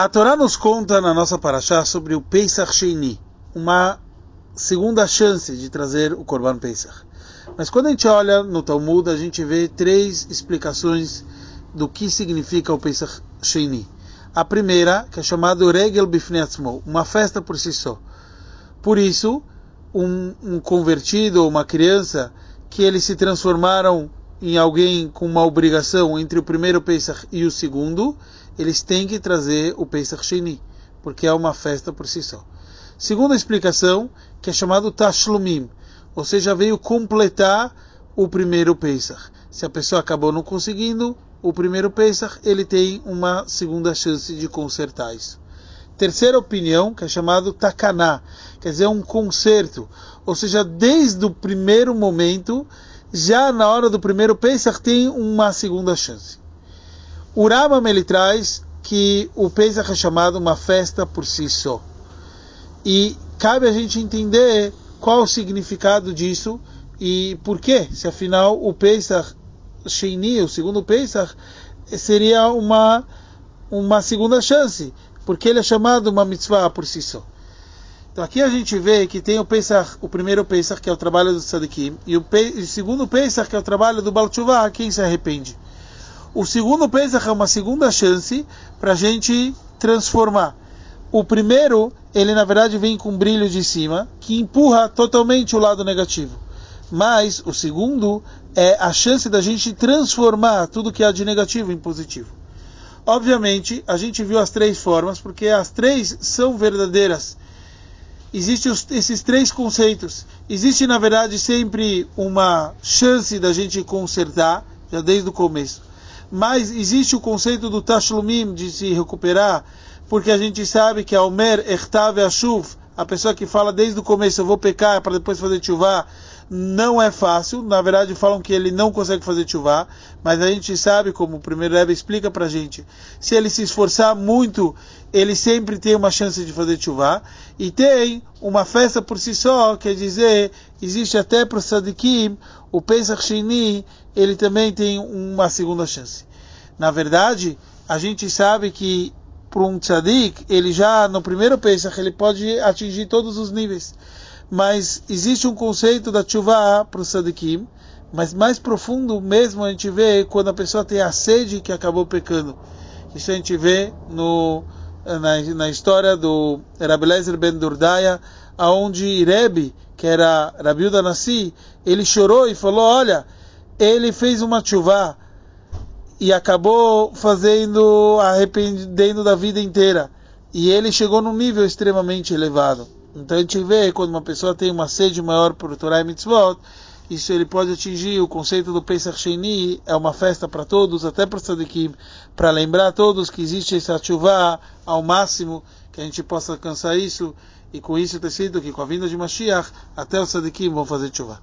A Torá nos conta na nossa paraxá sobre o Pesach Sheini, uma segunda chance de trazer o Korban Pesach. Mas quando a gente olha no Talmud, a gente vê três explicações do que significa o Pesach Sheini. A primeira, que é chamado Regel Bifnei uma festa por si só. Por isso, um, um convertido ou uma criança que eles se transformaram em alguém com uma obrigação entre o primeiro Pesach e o segundo, eles têm que trazer o Pesach Sheni, porque é uma festa por si só. Segunda explicação, que é chamado Tashlumim, ou seja, veio completar o primeiro Pesach. Se a pessoa acabou não conseguindo o primeiro Pesach, ele tem uma segunda chance de consertar isso. Terceira opinião, que é chamado Takaná, quer dizer, um conserto. Ou seja, desde o primeiro momento, já na hora do primeiro Pesach tem uma segunda chance. O Rambam ele traz que o Pesach é chamado uma festa por si só. E cabe a gente entender qual o significado disso e por quê, se afinal o Pesach Sheini, o segundo Pesach, seria uma, uma segunda chance porque ele é chamado uma mitzvah por si só. Então aqui a gente vê que tem o o primeiro Pesach, que é o trabalho do Sadikim, e o, o segundo Pesach, que é o trabalho do Baal quem se arrepende. O segundo Pesach é uma segunda chance para a gente transformar. O primeiro, ele na verdade vem com um brilho de cima, que empurra totalmente o lado negativo. Mas o segundo é a chance da gente transformar tudo que há de negativo em positivo. Obviamente, a gente viu as três formas, porque as três são verdadeiras. Existem esses três conceitos. Existe, na verdade, sempre uma chance da gente consertar, já desde o começo. Mas existe o conceito do tashlumim, de se recuperar, porque a gente sabe que a Omer Echtav Ashuv, a pessoa que fala desde o começo, eu vou pecar para depois fazer chuvá, não é fácil. Na verdade, falam que ele não consegue fazer chuvá, mas a gente sabe, como o primeiro Rebbe explica para a gente, se ele se esforçar muito, ele sempre tem uma chance de fazer chuvá. E tem uma festa por si só, quer dizer, existe até para o Sadikim, o Pesach Sheni, ele também tem uma segunda chance. Na verdade, a gente sabe que para um tzadik, ele já no primeiro Pesach, ele pode atingir todos os níveis mas existe um conceito da chuva para o sadikim, mas mais profundo mesmo a gente vê quando a pessoa tem a sede que acabou pecando. Isso a gente vê no, na, na história do Rabelezer ben Durdaya, aonde Rebbe, que era Rabiuda Nassi, ele chorou e falou, olha, ele fez uma chuva e acabou fazendo, arrependendo da vida inteira. E ele chegou num nível extremamente elevado. Então a gente vê quando uma pessoa tem uma sede maior por Torah e Mitzvot, isso ele pode atingir o conceito do Pesach Sheni, é uma festa para todos, até para o Sadikim, para lembrar a todos que existe essa chuva ao máximo, que a gente possa alcançar isso, e com isso ter sido que com a vinda de Mashiach, até os Sadikim vão fazer chuva.